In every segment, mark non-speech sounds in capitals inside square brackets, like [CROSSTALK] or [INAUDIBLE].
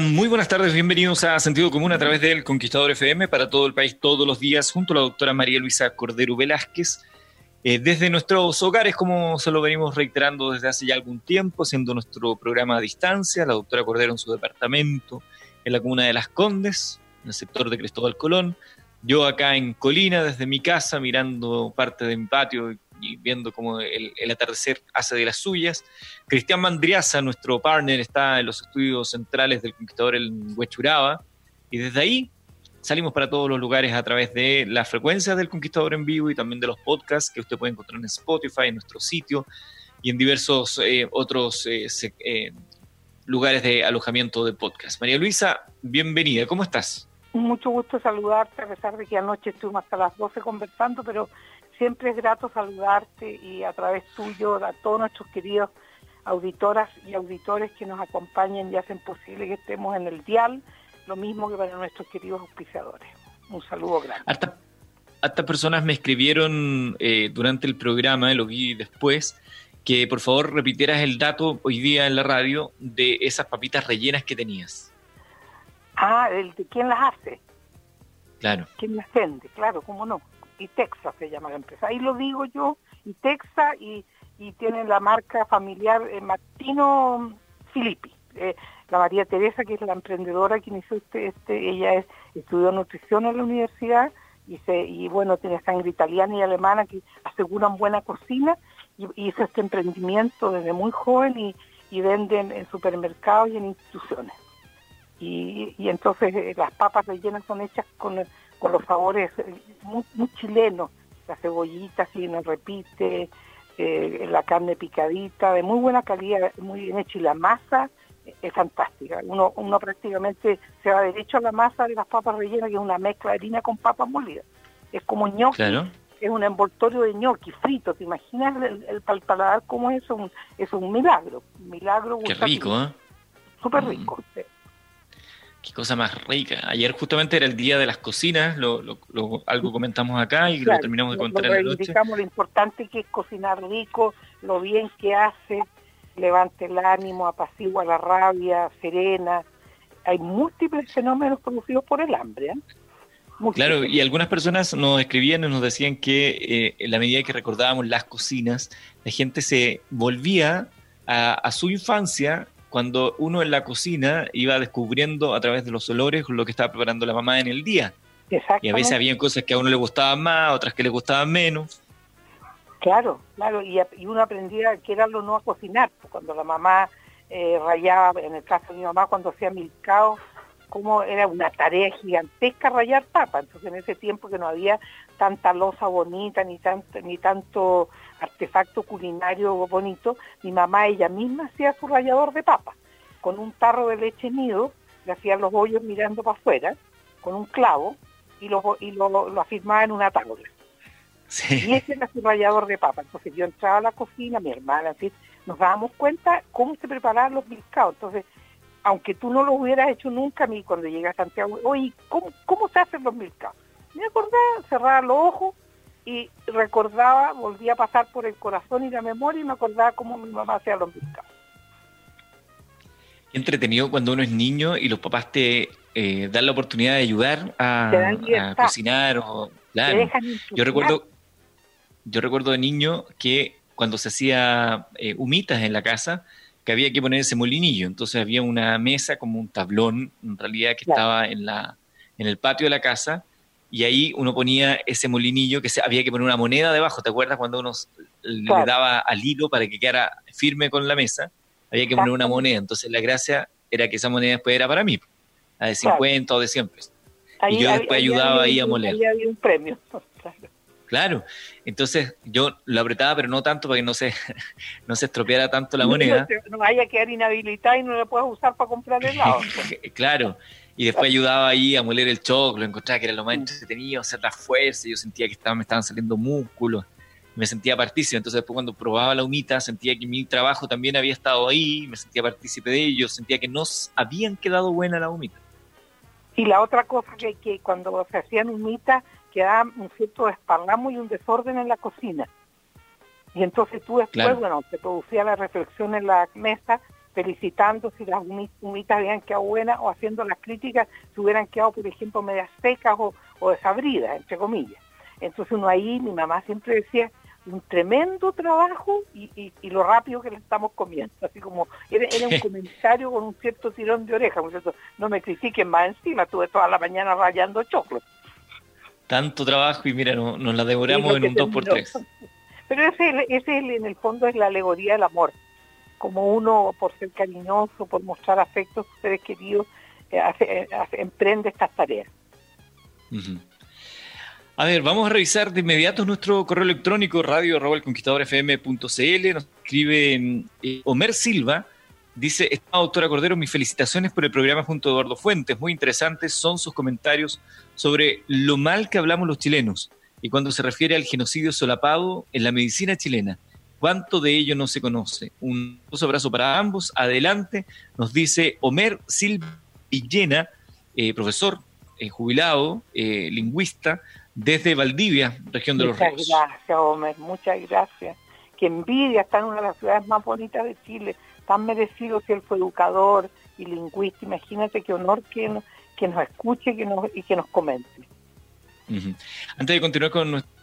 Muy buenas tardes, bienvenidos a Sentido Común a través del Conquistador FM para todo el país todos los días junto a la doctora María Luisa Cordero Velázquez. Eh, desde nuestros hogares, como se lo venimos reiterando desde hace ya algún tiempo, siendo nuestro programa a distancia, la doctora Cordero en su departamento, en la comuna de Las Condes, en el sector de Cristóbal Colón, yo acá en Colina, desde mi casa, mirando parte de mi patio y viendo cómo el, atardecer hace de las suyas. Cristian Mandriaza, nuestro partner, está en los estudios centrales del Conquistador en Huechuraba. Y desde ahí salimos para todos los lugares a través de las frecuencias del Conquistador en vivo y también de los podcasts que usted puede encontrar en Spotify, en nuestro sitio y en diversos eh, otros eh, eh, lugares de alojamiento de podcast. María Luisa, bienvenida, ¿cómo estás? Mucho gusto saludarte, a pesar de que anoche estuvimos hasta las 12 conversando, pero siempre es grato saludarte y a través tuyo a todos nuestros queridos auditoras y auditores que nos acompañan y hacen posible que estemos en el dial, lo mismo que para nuestros queridos auspiciadores. Un saludo grande. Hasta, personas me escribieron eh, durante el programa, lo vi después, que por favor repitieras el dato hoy día en la radio de esas papitas rellenas que tenías. Ah, el de quién las hace. Claro. ¿Quién las vende? Claro, cómo no y Texas se llama la empresa. Ahí lo digo yo, y Texas, y, y tienen la marca familiar eh, Martino Filippi. La María Teresa, que es la emprendedora que inició este, este ella es, estudió nutrición en la universidad y, se, y bueno, tiene sangre italiana y alemana que aseguran buena cocina y, hizo este emprendimiento desde muy joven y, y venden en supermercados y en instituciones. Y, y entonces eh, las papas rellenas son hechas con con los sabores eh, muy, chilenos, la cebollita si no repite, eh, la carne picadita, de muy buena calidad, muy bien hecha y la masa es fantástica. Uno, uno prácticamente se va derecho a la masa de las papas rellenas, que es una mezcla de harina con papas molidas. Es como ñoqui, es un envoltorio de ñoqui frito. ¿Te imaginas el, el, paladar cómo es? Un, es un milagro. Un milagro. Qué rico, ¿eh? Súper rico. Mm. Qué cosa más rica. Ayer justamente era el día de las cocinas, lo, algo comentamos acá y lo terminamos de contar en la noche. lo importante que es cocinar rico, lo bien que hace, levante el ánimo, apacigua la rabia, serena. Hay múltiples fenómenos producidos por el hambre. ¿eh? Claro, y algunas personas nos escribían y nos decían que eh, en la medida que recordábamos las cocinas, la gente se volvía a, a su infancia cuando uno en la cocina iba descubriendo a través de los olores lo que estaba preparando la mamá en el día. Y a veces había cosas que a uno le gustaban más, otras que le gustaban menos. Claro, claro, y, uno aprendía que era lo no a cocinar, pues, cuando la mamá eh, rayaba, en el caso de mi mamá, cuando hacía milcao, como era una tarea gigantesca rayar papa, entonces en ese tiempo que no había tanta losa bonita, ni tanto, ni tanto artefacto culinario bonito, mi mamá ella misma hacía su rallador de papa, con un tarro de leche nido, le hacía los hoyos mirando para afuera, con un clavo, y lo, y lo, lo afirmaba en una tabla. Y ese era su rallador de papa. Entonces yo entraba a la cocina, mi hermana, nos dábamos cuenta cómo se preparaban los milcaos. Entonces, aunque tú no lo hubieras hecho nunca, a mí cuando llegué a Santiago, oye, ¿cómo, cómo se hacen los milcaos? Me acordaba, cerraba los ojos, y recordaba, volvía a pasar por el corazón y la memoria y me acordaba cómo mi mamá hacía los milcaos. entretenido cuando uno es niño y los papás te eh, dan la oportunidad de ayudar a, cocinar o claro. Yo recuerdo, yo recuerdo de niño que cuando se hacía eh, humitas en la casa, que había que poner ese molinillo. Entonces había una mesa como un tablón, en realidad, que estaba en la en el patio de la casa y ahí uno ponía ese molinillo que se, había que poner una moneda debajo. ¿Te acuerdas cuando uno le daba al hilo para que quedara firme con la mesa? Había que poner una moneda. Entonces la gracia era que esa moneda después era para mí, la de 50 o de 100 pesos. y yo después ayudaba ahí a moler. Ahí había un premio. [LAUGHS] Claro. Entonces yo lo apretaba, pero no tanto para que no se, [LAUGHS] no se estropeara tanto la moneda. No, vaya a quedar inhabilitada y no la puedas usar para comprar helado. [LAUGHS] claro. Y después ayudaba ahí a moler el choclo, encontraba que era lo más mm. entretenido, hacer la fuerza, yo sentía que estaba, me estaban saliendo músculos, me sentía partícipe. Entonces después cuando probaba la humita, sentía que mi trabajo también había estado ahí, me sentía partícipe de ello, sentía que nos habían quedado buena la humita. Y la otra cosa que, que cuando se hacían humitas, quedaba un cierto desparramo y un desorden en la cocina. Y entonces tú después, bueno, te producía la reflexión en la mesa felicitando si las humitas habían quedado buenas o haciendo las críticas si hubieran quedado, por ejemplo, medias secas o, desabridas, entre comillas. Entonces uno ahí, mi mamá siempre decía, un tremendo trabajo y, lo rápido que le estamos comiendo. Así como era, un [LAUGHS] comentario con un cierto tirón de oreja. no me critiquen más encima, tuve toda la mañana rayando choclo. Tanto trabajo y mira, nos la devoramos en un 2x3. [LAUGHS] Pero ese, ese en el fondo es la alegoría del amor como uno, por ser cariñoso, por mostrar afecto a sus seres queridos, eh, eh, emprende estas tareas. A ver, vamos a revisar de inmediato nuestro correo electrónico radio. Nos escribe eh, Omer Silva. Dice, doctora Cordero, mis felicitaciones por el programa junto a Eduardo Fuentes. Muy interesantes son sus comentarios sobre lo mal que hablamos los chilenos y cuando se refiere al genocidio solapado en la medicina chilena. ¿Cuánto de ello no se conoce? Un abrazo para ambos. Adelante, nos dice Omer Silva Villena, eh, profesor eh, jubilado, eh, lingüista, desde Valdivia, región de los Ríos. Muchas gracias, Omer, muchas gracias. Que envidia, está en una de las ciudades más bonitas de Chile, tan merecido que él fue educador y lingüista. Imagínate qué honor que, que nos escuche que nos, y que nos comente. Antes de continuar con nuestro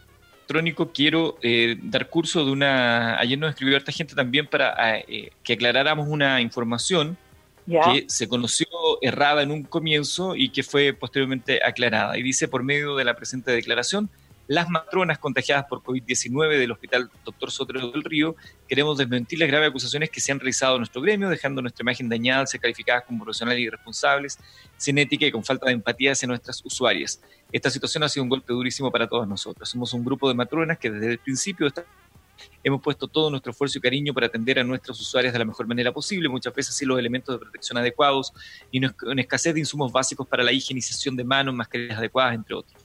electrónico quiero eh, dar curso de una... Ayer nos escribió esta gente también para ah, eh, que aclaráramos una información que se conoció errada en un comienzo y que fue posteriormente aclarada. Y dice, por medio de la presente declaración, las matronas contagiadas por COVID-19 del Hospital Dr. Sotero del Río, queremos desmentir las graves acusaciones que se han realizado en nuestro gremio, dejando nuestra imagen dañada ser calificadas como profesionales irresponsables, sin ética y con falta de empatía hacia nuestras usuarias. Esta situación ha sido un golpe durísimo para todas nosotros. Somos un grupo de matronas que desde el principio hemos puesto todo nuestro esfuerzo y cariño para atender a nuestras usuarias de la mejor manera posible, muchas veces sin los elementos de protección adecuados y en escasez de insumos básicos para la higienización de manos, mascarillas adecuadas, entre otros.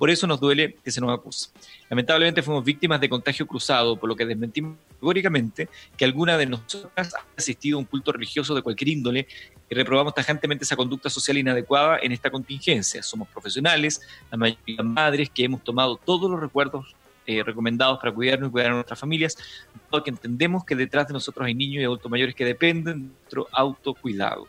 Por eso nos duele que se nos acuse. Lamentablemente fuimos víctimas de contagio cruzado, por lo que desmentimos categóricamente que alguna de nosotras ha asistido a un culto religioso de cualquier índole y reprobamos tajantemente esa conducta social inadecuada en esta contingencia. Somos profesionales, la mayoría madres que hemos tomado todos los recuerdos eh, recomendados para cuidarnos y cuidar a nuestras familias, porque entendemos que detrás de nosotros hay niños y adultos mayores que dependen de nuestro autocuidado.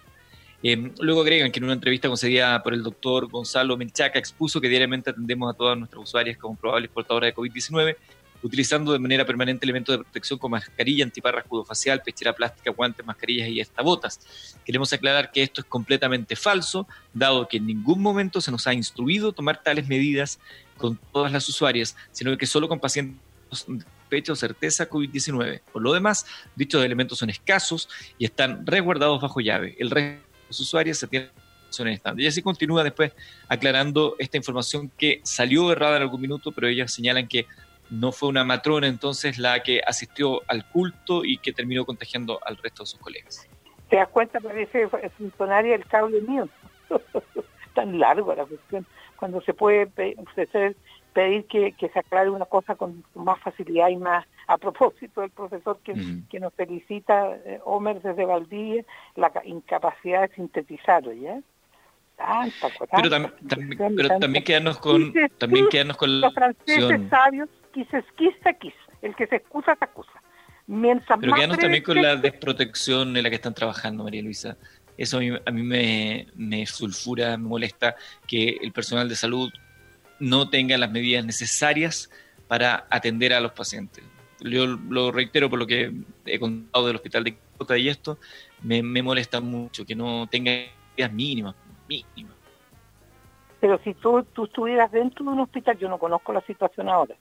Eh, luego agregan que en una entrevista concedida por el doctor Gonzalo Menchaca expuso que diariamente atendemos a todas nuestras usuarias como probables portadoras de COVID-19, utilizando de manera permanente elementos de protección como mascarilla, antiparra, escudo facial, pechera plástica, guantes, mascarillas y hasta botas. Queremos aclarar que esto es completamente falso, dado que en ningún momento se nos ha instruido tomar tales medidas con todas las usuarias, sino que solo con pacientes pecho certeza COVID-19. Por lo demás, dichos elementos son escasos y están resguardados bajo llave. El resto los usuarios se tienen estándar. Y así continúa después aclarando esta información que salió errada en algún minuto, pero ellas señalan que no fue una matrona entonces la que asistió al culto y que terminó contagiando al resto de sus colegas. ¿Te das cuenta? Parece funcionaria el cable mío. [LAUGHS] Tan largo la cuestión. Cuando se puede pedir que, se aclare una cosa con más facilidad y más a propósito del profesor que, nos felicita, eh, Homer desde Valdivia, la incapacidad de sintetizar, ¿ya? pero, pero también quedarnos con también quedarnos con los franceses sabios quises quisa quis el que se excusa se acusa. Mientras pero quedarnos también con la desprotección en la que están trabajando María Luisa. Eso a mí, me, me, sulfura, me molesta que el personal de salud no tenga las medidas necesarias para atender a los pacientes. Yo lo reitero por lo que he contado del hospital de Quota y esto, me, me molesta mucho que no tenga medidas mínimas, mínimas. Pero si tú, tú estuvieras dentro de un hospital, yo no conozco la situación ahora,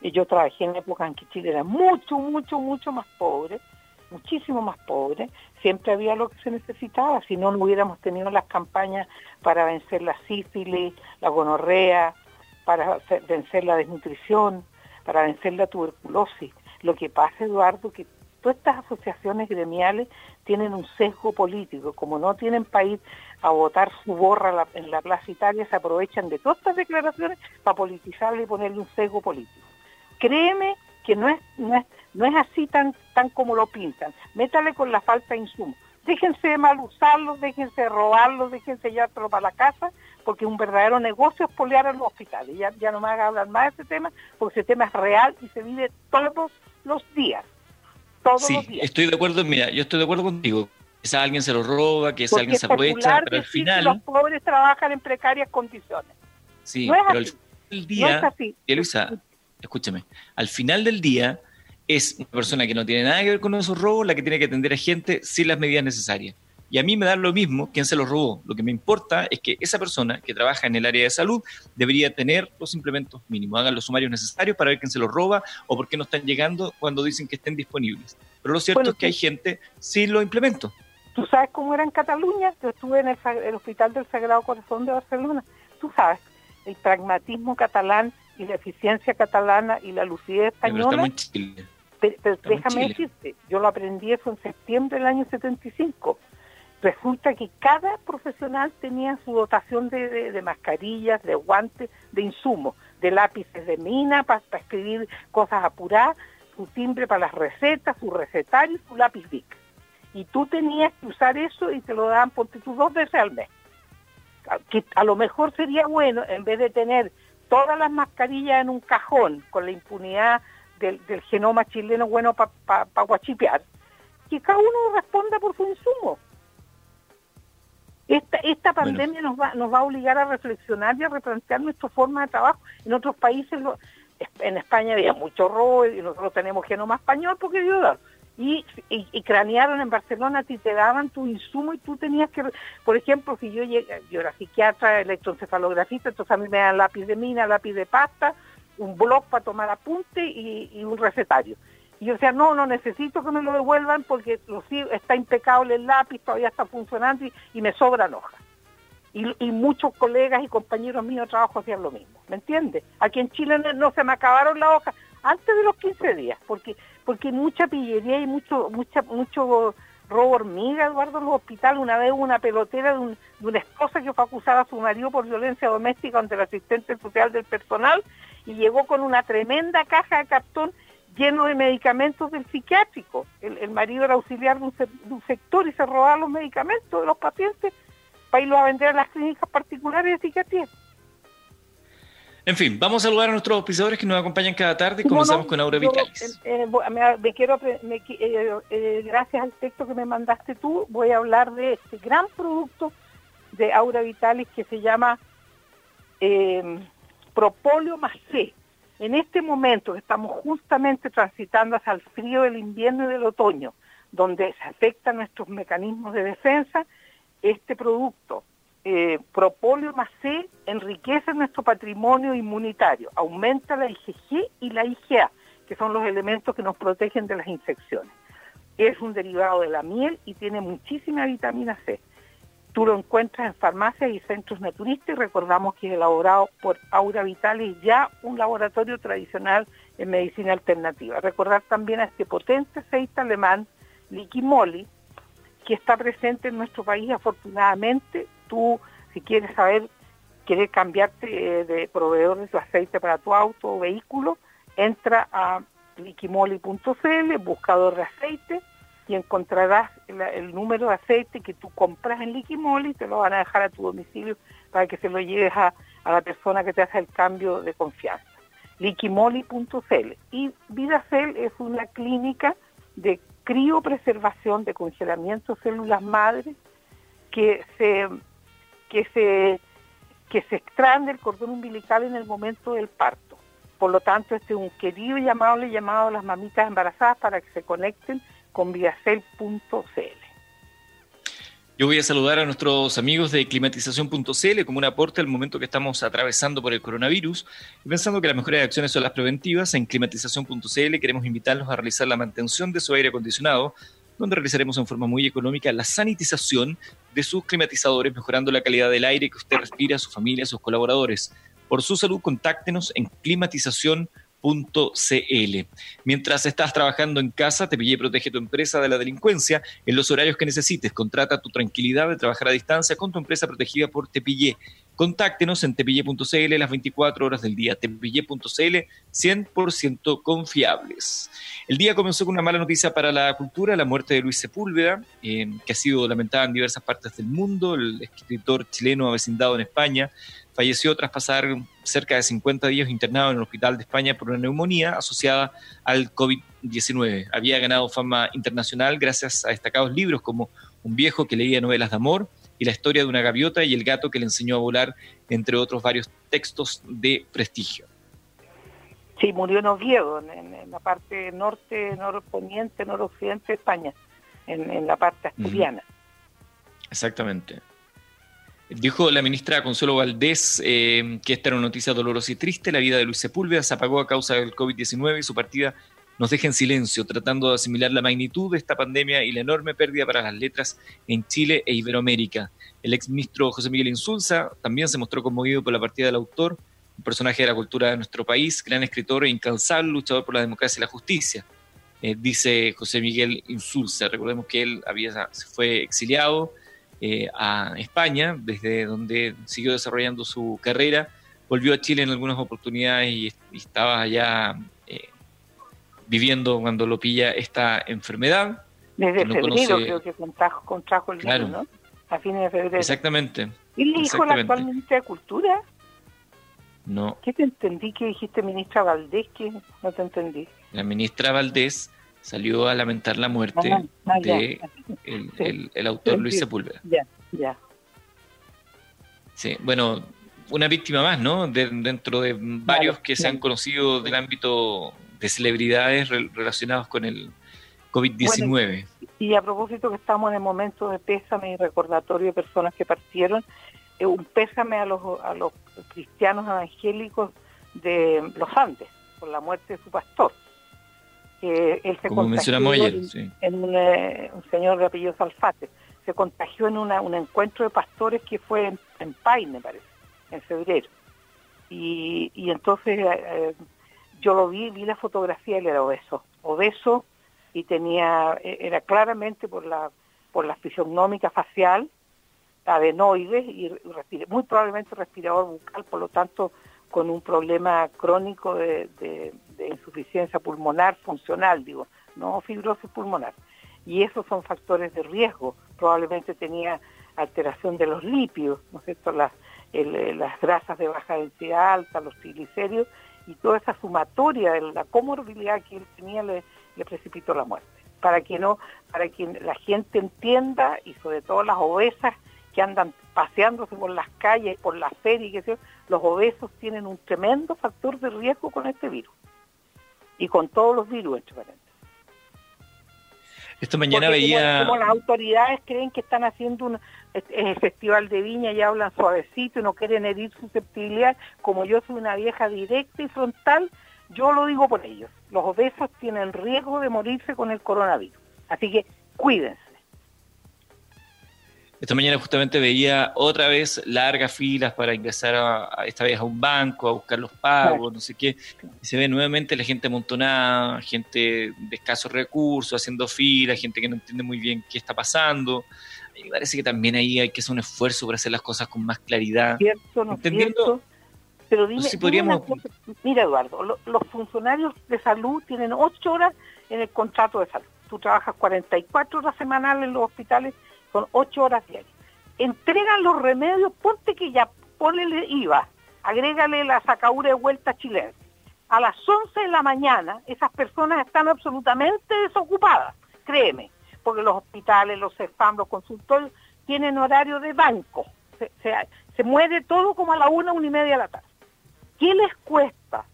y yo trabajé en época en que Chile era mucho, mucho, mucho más pobre, muchísimo más pobre, siempre había lo que se necesitaba, si no, no hubiéramos tenido las campañas para vencer la sífilis, la gonorrea, para vencer la desnutrición, para vencer la tuberculosis. Lo que pasa, Eduardo, que todas estas asociaciones gremiales tienen un sesgo político. Como no tienen país a votar su borra en la Plaza Italia, se aprovechan de todas estas declaraciones para politizarle y ponerle un sesgo político. Créeme que no es, no es, no es así tan, tan como lo pintan. Métale con la falta de insumos. Déjense mal usarlos, déjense de robarlos, déjense llevártelo para la casa, porque un verdadero negocio es polear a los hospitales. Ya, ya no me haga hablar más de ese tema, porque ese tema es real y se vive todos los días. Todos sí, los días. estoy de acuerdo, mira, yo estoy de acuerdo contigo. Quizá alguien se lo roba, que alguien se aprovecha, pero al final... los pobres trabajan en precarias condiciones. Sí, pero al final del día, no es Luisa, escúchame, al final del día es una persona que no tiene nada que ver con esos robos la que tiene que atender a gente sin las medidas necesarias. Y a mí me da lo mismo quién se los robó. Lo que me importa es que esa persona que trabaja en el área de salud debería tener los implementos mínimos. Hagan los sumarios necesarios para ver quién se los roba o por qué no están llegando cuando dicen que estén disponibles. Pero lo cierto es que hay gente sin los implementos. ¿Tú sabes cómo era en Cataluña? Yo estuve en el, Hospital del Sagrado Corazón de Barcelona. Tú sabes, el pragmatismo catalán y la eficiencia catalana y la lucidez española. Pero, déjame decirte, yo lo aprendí eso en septiembre del año 75. Resulta que cada profesional tenía su dotación de, mascarillas, de guantes, de insumos, de lápices de mina para, escribir cosas apuradas, su timbre para las recetas, su recetario su lápiz Bic. Y tú tenías que usar eso y te lo daban por tú dos veces al mes. Que a lo mejor sería bueno, en vez de tener todas las mascarillas en un cajón con la impunidad del, genoma chileno bueno para pa, guachipear, que cada uno responda por su insumo. Esta, esta pandemia nos, va, nos va a obligar a reflexionar y a replantear nuestra forma de trabajo. En otros países, en España había mucho robo y nosotros tenemos genoma español porque dio y, y, cranearon en Barcelona, ti te daban tu insumo y tú tenías que, por ejemplo, si yo llegué, yo era psiquiatra, electroencefalografista, entonces a mí me dan lápiz de mina, lápiz de pasta, un blog para tomar apunte y, un recetario. Y yo decía, no, no necesito que me lo devuelvan porque está impecable el lápiz, todavía está funcionando y, me sobran hojas. Y, muchos colegas y compañeros míos de trabajo hacían lo mismo, ¿me entiendes? Aquí en Chile no, se me acabaron las hojas antes de los 15 días, porque porque mucha pillería y mucho mucha mucho robo hormiga, Eduardo, en los hospitales. Una vez una pelotera de, una esposa que fue acusada a su marido por violencia doméstica ante el asistente social del personal y llegó con una tremenda caja de cartón lleno de medicamentos del psiquiátrico. El, marido era auxiliar de un, sector y se robaba los medicamentos de los pacientes para irlos a vender a las clínicas particulares de psiquiatría. En fin, vamos a saludar a nuestros auspiciadores que nos acompañan cada tarde y comenzamos con Aura Vitalis. Eh, eh, me, quiero, eh, gracias al texto que me mandaste tú, voy a hablar de este gran producto de Aura Vitalis que se llama Propóleo más C. En este momento estamos justamente transitando hacia el frío del invierno y del otoño, donde se afectan nuestros mecanismos de defensa, este producto eh, Propóleo más C enriquece nuestro patrimonio inmunitario, aumenta la IgG y la IgA, que son los elementos que nos protegen de las infecciones. Es un derivado de la miel y tiene muchísima vitamina C. Tú lo encuentras en farmacias y centros naturistas y recordamos que es elaborado por Aura Vitalis, ya un laboratorio tradicional en medicina alternativa. Recordar también a este potente aceite alemán, Liquimoli, que está presente en nuestro país afortunadamente tú, si quieres saber, quieres cambiarte eh, de proveedor de aceite para tu auto o vehículo, entra a liquimoli.cl, buscador de aceite, y encontrarás el, número de aceite que tú compras en Liquimoli, te lo van a dejar a tu domicilio para que se lo lleves a, a la persona que te hace el cambio de confianza. Liquimoli.cl. Y Vidacel es una clínica de criopreservación, de congelamiento de células madres, que se que se que se extraen del cordón umbilical en el momento del parto. Por lo tanto, este es un querido llamado, le llamado a las mamitas embarazadas para que se conecten con viacel.cl. Yo voy a saludar a nuestros amigos de climatización.cl como un aporte al momento que estamos atravesando por el coronavirus. Pensando que las mejores acciones son las preventivas, en climatización.cl queremos invitarlos a realizar la mantención de su aire acondicionado, donde realizaremos en forma muy económica la sanitización de sus climatizadores, mejorando la calidad del aire que usted respira, su familia, sus colaboradores. Por su salud, contáctenos en climatización.cl .cl. Mientras estás trabajando en casa, y protege tu empresa de la delincuencia en los horarios que necesites. Contrata tu tranquilidad de trabajar a distancia con tu empresa protegida por Tepillé. Contáctenos en tepille.cl las 24 horas del día. Tepille.cl 100% confiables. El día comenzó con una mala noticia para la cultura, la muerte de Luis Sepúlveda, eh, que ha sido lamentada en diversas partes del mundo, el escritor chileno avecindado en España, falleció tras pasar cerca de 50 días internado en el Hospital de España por una neumonía asociada al COVID-19. Había ganado fama internacional gracias a destacados libros como Un viejo que leía novelas de amor y La historia de una gaviota y El gato que le enseñó a volar, entre otros varios textos de prestigio. Sí, murió en Oviedo, en, la parte norte, norponiente, noroccidente de España, en, la parte asturiana. Exactamente. Dijo la ministra Consuelo Valdés eh, que esta era una noticia dolorosa y triste. La vida de Luis Sepúlveda se apagó a causa del COVID-19 y su partida nos deja en silencio, tratando de asimilar la magnitud de esta pandemia y la enorme pérdida para las letras en Chile e Iberoamérica. El exministro José Miguel Insulza también se mostró conmovido por la partida del autor, un personaje de la cultura de nuestro país, gran escritor e incansable luchador por la democracia y la justicia. Eh, dice José Miguel Insulza. Recordemos que él había, fue exiliado eh, a España, desde donde siguió desarrollando su carrera. Volvió a Chile en algunas oportunidades y, estaba allá eh, viviendo cuando lo pilla esta enfermedad. Desde febrero creo que contrajo, el virus, ¿no? A fines de febrero. Exactamente. ¿Y le dijo la actual ministra de Cultura? No. ¿Qué te entendí que dijiste ministra Valdés? que no te entendí. La ministra Valdés salió a lamentar la muerte ah, ah, de el, autor Luis Sepúlveda. Ya, ya. Sí, bueno, una víctima más, ¿no? dentro de varios que se han conocido del ámbito de celebridades relacionados con el COVID-19. y a propósito que estamos en el momento de pésame y recordatorio de personas que partieron, eh, un pésame a los, a los cristianos evangélicos de los Andes por la muerte de su pastor que él se Como mencionamos ayer, sí. en eh, un, señor de apellido Salfate. Se contagió en un encuentro de pastores que fue en, en Paine, me parece, en febrero. Y, y entonces eh, eh, yo lo vi, vi la fotografía, él era obeso, obeso y tenía, era claramente por la por la fisionómica facial, adenoides y muy probablemente respirador bucal, por lo tanto con un problema crónico de, insuficiencia pulmonar funcional, digo, no fibrosis pulmonar. Y esos son factores de riesgo. Probablemente tenía alteración de los lípidos, ¿no es cierto? Las, eh, las grasas de baja densidad alta, los triglicéridos, y toda esa sumatoria de la comorbilidad que él tenía le, precipitó la muerte. Para que no, para que la gente entienda, y sobre todo las obesas que andan paseándose por las calles, por las ferias, los obesos tienen un tremendo factor de riesgo con este virus y con todos los virus, entre paréntesis. Esta mañana veía... Como, las autoridades creen que están haciendo un festival de viña y hablan suavecito y no quieren herir susceptibilidad, como yo soy una vieja directa y frontal, yo lo digo por ellos. Los obesos tienen riesgo de morirse con el coronavirus. Así que cuídense. Esta mañana justamente veía otra vez largas filas para ingresar a, esta vez a un banco, a buscar los pagos, no sé qué. Y se ve nuevamente la gente amontonada, gente de escasos recursos, haciendo filas, gente que no entiende muy bien qué está pasando. Y parece que también ahí hay que hacer un esfuerzo para hacer las cosas con más claridad. Cierto, no Entendiendo, Pero dime, si podríamos... mira Eduardo, los funcionarios de salud tienen ocho horas en el contrato de salud. Tú trabajas 44 horas semanales en los hospitales son ocho horas diarias. Entregan los remedios, ponte que ya, ponle IVA, agrégale la sacaura de vuelta chilena. A las 11 de la mañana esas personas están absolutamente desocupadas, créeme, porque los hospitales, los CEFAM, los consultorios tienen horario de banco. Se, se, mueve todo como a la una, una y media de la tarde. ¿Qué les cuesta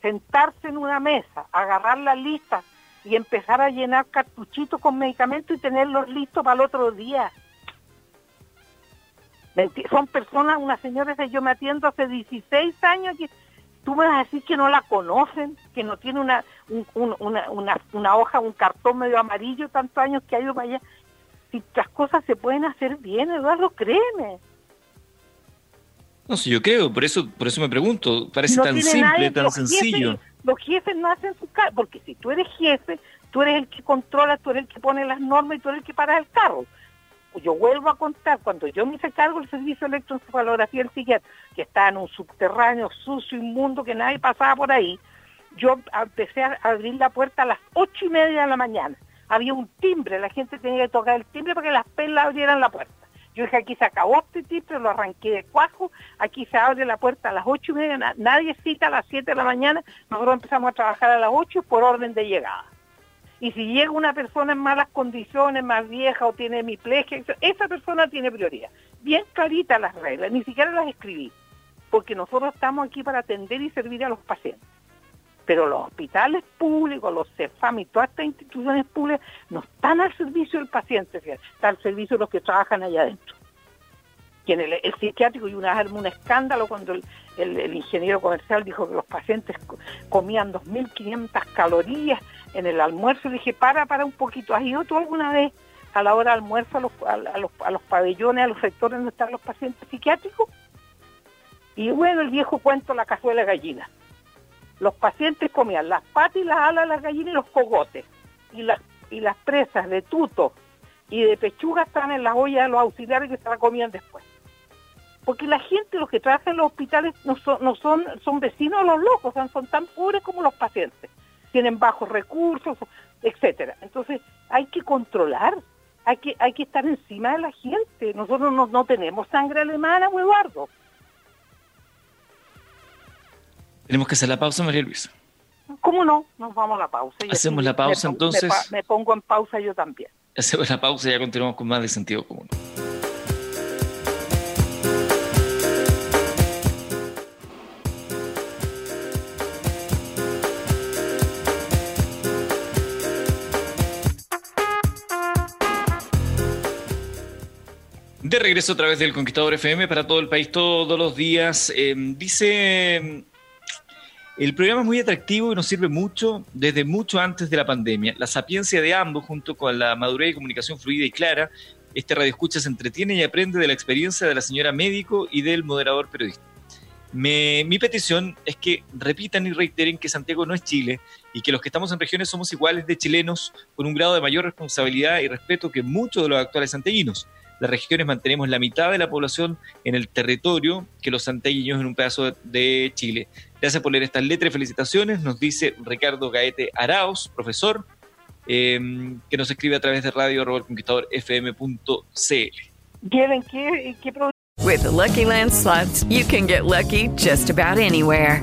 sentarse en una mesa, agarrar la lista y empezar a llenar cartuchitos con medicamentos y tenerlos listos para el otro día? Son personas, una señora que yo me atiendo hace 16 años que tú me vas a decir que no la conocen, que no tiene una, una, una, una, hoja, un cartón medio amarillo, tantos años que ha ido para allá. Si las cosas se pueden hacer bien, Eduardo, créeme. No, si yo creo, por eso, por eso me pregunto, parece tan simple, tan sencillo. Los jefes no hacen su cargo, porque si tú eres jefe, tú eres el que controla, tú eres el que pone las normas y tú eres el que para el carro yo vuelvo a contar, cuando yo me hice cargo del servicio de electroencefalografía del psiquiatra, que estaba en un subterráneo sucio, inmundo, que nadie pasaba por ahí, yo empecé a abrir la puerta a las ocho y media de la mañana. Había un timbre, la gente tenía que tocar el timbre para que las pelas abrieran la puerta. Yo dije, aquí se acabó este timbre, lo arranqué de cuajo, aquí se abre la puerta a las ocho y media, nadie cita a las siete de la mañana, nosotros empezamos a trabajar a las ocho por orden de llegada. Y si llega una persona en malas condiciones, más vieja o tiene hemiplegia, esa persona tiene prioridad. Bien claritas las reglas, ni siquiera las escribí, porque nosotros estamos aquí para atender y servir a los pacientes. Pero los hospitales públicos, los CEFAM y todas estas instituciones públicas no están al servicio del paciente, están al servicio de los que trabajan allá adentro. Y en el, psiquiátrico y una vez un escándalo cuando el, ingeniero comercial dijo que los pacientes comían 2.500 calorías en el almuerzo. Dije, para, para un poquito. ¿Has ido tú alguna vez a la hora de almuerzo a los, a, los, a los pabellones, a los sectores donde están los pacientes psiquiátricos? Y bueno, el viejo cuento, la cazuela de gallina. Los pacientes comían las patas y las alas de las gallinas y los cogotes. Y las, y las presas de tuto y de pechuga están en las ollas de los auxiliares que se la comían después porque la gente, los que trabajan en los hospitales, no son, no son, son vecinos de los locos, son, tan pobres como los pacientes, tienen bajos recursos, etcétera. Entonces hay que controlar, hay que, hay que estar encima de la gente. Nosotros no, no tenemos sangre alemana, Eduardo. Tenemos que hacer la pausa, María Luisa. ¿Cómo no? Nos vamos a la pausa. Hacemos la pausa entonces. me pongo en pausa yo también. Hacemos la pausa y ya continuamos con más de sentido común. De regreso a través del Conquistador FM para todo el país todos los días. Em, dice, el programa es muy atractivo y nos sirve mucho desde mucho antes de la pandemia. La sapiencia de ambos, junto con la madurez y comunicación fluida y clara, este radio escucha se entretiene y aprende de la experiencia de la señora médico y del moderador periodista. mi petición es que repitan y reiteren que Santiago no es Chile y que los que estamos en regiones somos iguales de chilenos con un grado de mayor responsabilidad y respeto que muchos de los actuales santiaguinos las regiones mantenemos la mitad de la población en el territorio que los santiagueños en un pedazo de Chile. Gracias por leer estas letras y felicitaciones, nos dice Ricardo Gaete Araos, profesor, em, que nos escribe a través de radio fm.cl. ¿Quieren qué, qué With the Lucky Land slots, you can get lucky just about anywhere.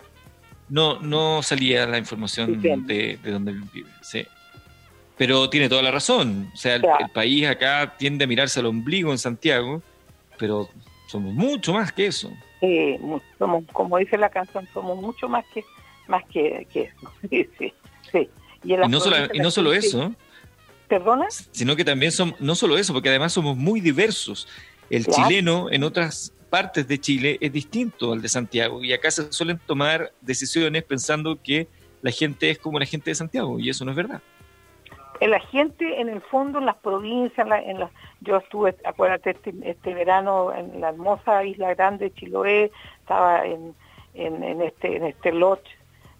No, no salía la información de, de dónde vive. Sí. Pero tiene toda la razón. O sea, el, país acá tiende a mirarse al ombligo en Santiago, pero somos mucho más que eso. Somos, como dice la canción, somos mucho más que más que, eso. [LAUGHS] Sí, sí, sí. Y, no, solo, y no solo eso. ¿Perdona? Sino que también somos, no solo eso, porque además somos muy diversos. El chileno en otras partes de Chile es distinto al de Santiago y acá se suelen tomar decisiones pensando que la gente es como la gente de Santiago y eso no es verdad. La gente en el fondo en las provincias, en la, yo estuve, acuérdate, este, este, verano en la hermosa isla grande de Chiloé, estaba en, en, este, en este lodge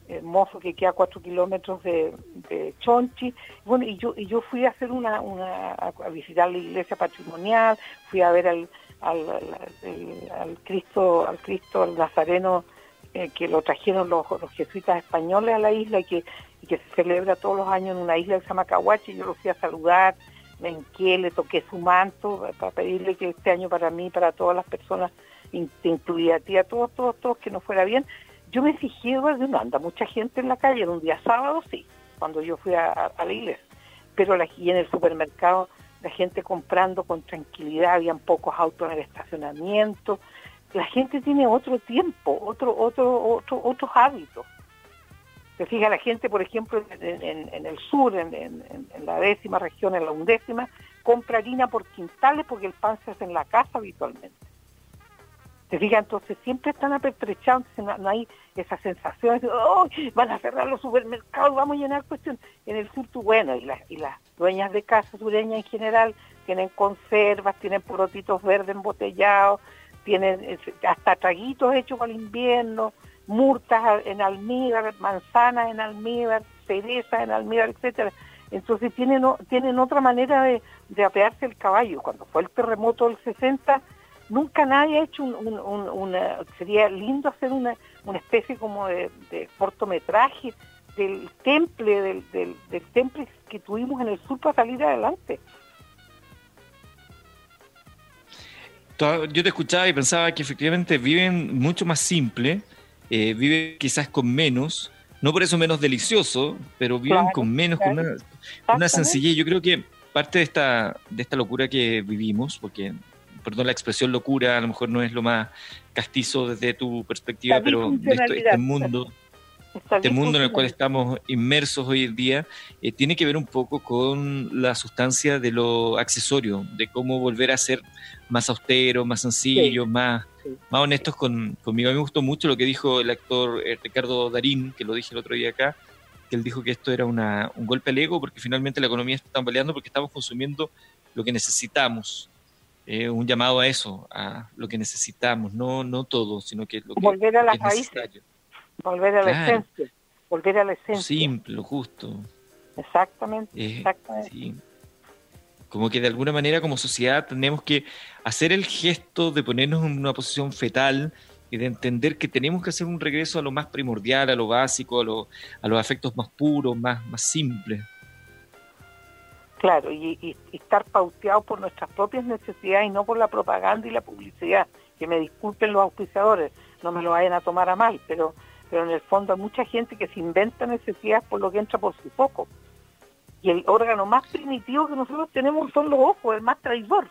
hermoso que queda a cuatro kilómetros de, Chonchi. Bueno, y yo, y yo fui a hacer una, una, a visitar la iglesia patrimonial, fui a ver al, al, Cristo, al Cristo, al Nazareno eh, que lo trajeron los, jesuitas españoles a la isla y que, se celebra todos los años en una isla que se llama Cahuache. Yo lo fui a saludar, me enqué, le toqué su manto para pedirle que este año para mí, para todas las personas, incluida a ti, a todos, todos, todos, que nos fuera bien. Yo me fijé, de no anda mucha gente en la calle, en un día sábado sí, cuando yo fui a, la iglesia, pero la, y en el supermercado la gente comprando con tranquilidad, habían pocos autos en el estacionamiento, la gente tiene otro tiempo, otro, otro, otro, otros hábitos. Se fija la gente, por ejemplo, en, el sur, en, la décima región, en la undécima, compra harina por quintales porque el pan se hace en la casa habitualmente. Se fija, entonces siempre están apertrechados, no, hay esa sensación de, oh, van a cerrar los supermercados, vamos a llenar cuestiones. En el sur, tú, bueno, y, y las dueñas de casa sureñas en general tienen conservas, tienen porotitos verdes embotellados, tienen hasta traguitos hechos para el invierno, murtas en almíbar, manzanas en almíbar, cerezas en almíbar, etcétera. Entonces tienen, tienen otra manera de, de apearse el caballo. Cuando fue el terremoto del 60, nunca nadie ha hecho un, una, sería lindo hacer una, una especie como de, cortometraje del temple, del, del, del temple que tuvimos en el sur para salir adelante. yo te escuchaba y pensaba que efectivamente viven mucho más simple, eh, viven quizás con menos, no por eso menos delicioso, pero viven con menos, con una, sencillez. Yo creo que parte de esta, de esta locura que vivimos, porque, perdón, la expresión locura a lo mejor no es lo más castizo desde tu perspectiva, pero de este mundo este mundo en el cual estamos inmersos hoy en día eh, tiene que ver un poco con la sustancia de lo accesorio, de cómo volver a ser más austeros, más sencillos, más, más honestos con, conmigo. A mí me gustó mucho lo que dijo el actor eh, Ricardo Darín, que lo dije el otro día acá, que él dijo que esto era una, un golpe al ego porque finalmente la economía está tambaleando porque estamos consumiendo lo que necesitamos. Eh, un llamado a eso, a lo que necesitamos, no, no todo, sino que lo que, Volver a las raíces volver a la esencia, volver a la esencia. Simple, justo. Exactamente, eh, Como que de alguna manera como sociedad tenemos que hacer el gesto de ponernos en una posición fetal y de entender que tenemos que hacer un regreso a lo más primordial, a lo básico, a, lo, a los afectos más puros, más, más simples. Claro, y, estar pauteado por nuestras propias necesidades y no por la propaganda y la publicidad. Que me disculpen los auspiciadores, no me lo vayan a tomar a mal, pero pero en el fondo hay mucha gente que se inventa necesidades por lo que entra por su foco. Y el órgano más primitivo que nosotros tenemos son los ojos, el más traidor.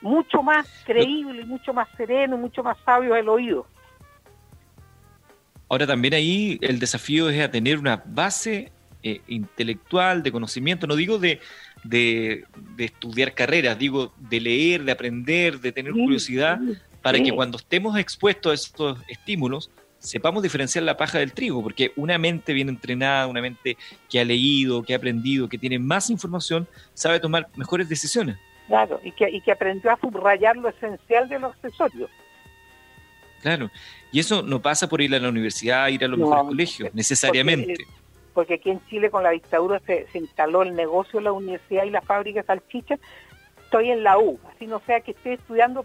Mucho más creíble, mucho más sereno, mucho más sabio el oído. Ahora también ahí el desafío es a tener una base eh, intelectual, de conocimiento, no digo de, de, estudiar carreras, digo de leer, de aprender, de tener curiosidad, para que cuando estemos expuestos a estos estímulos, sepamos diferenciar la paja del trigo, porque una mente bien entrenada, una mente que ha leído, que ha aprendido, que tiene más información, sabe tomar mejores decisiones. Claro, y que, y que aprendió a subrayar lo esencial de los accesorios. Claro, y eso no pasa por ir a la universidad, ir a los mejores colegios, necesariamente. Porque, aquí en Chile con la dictadura se, instaló el negocio de la universidad y la fábrica de salchichas. Estoy en la U, así no sea que esté estudiando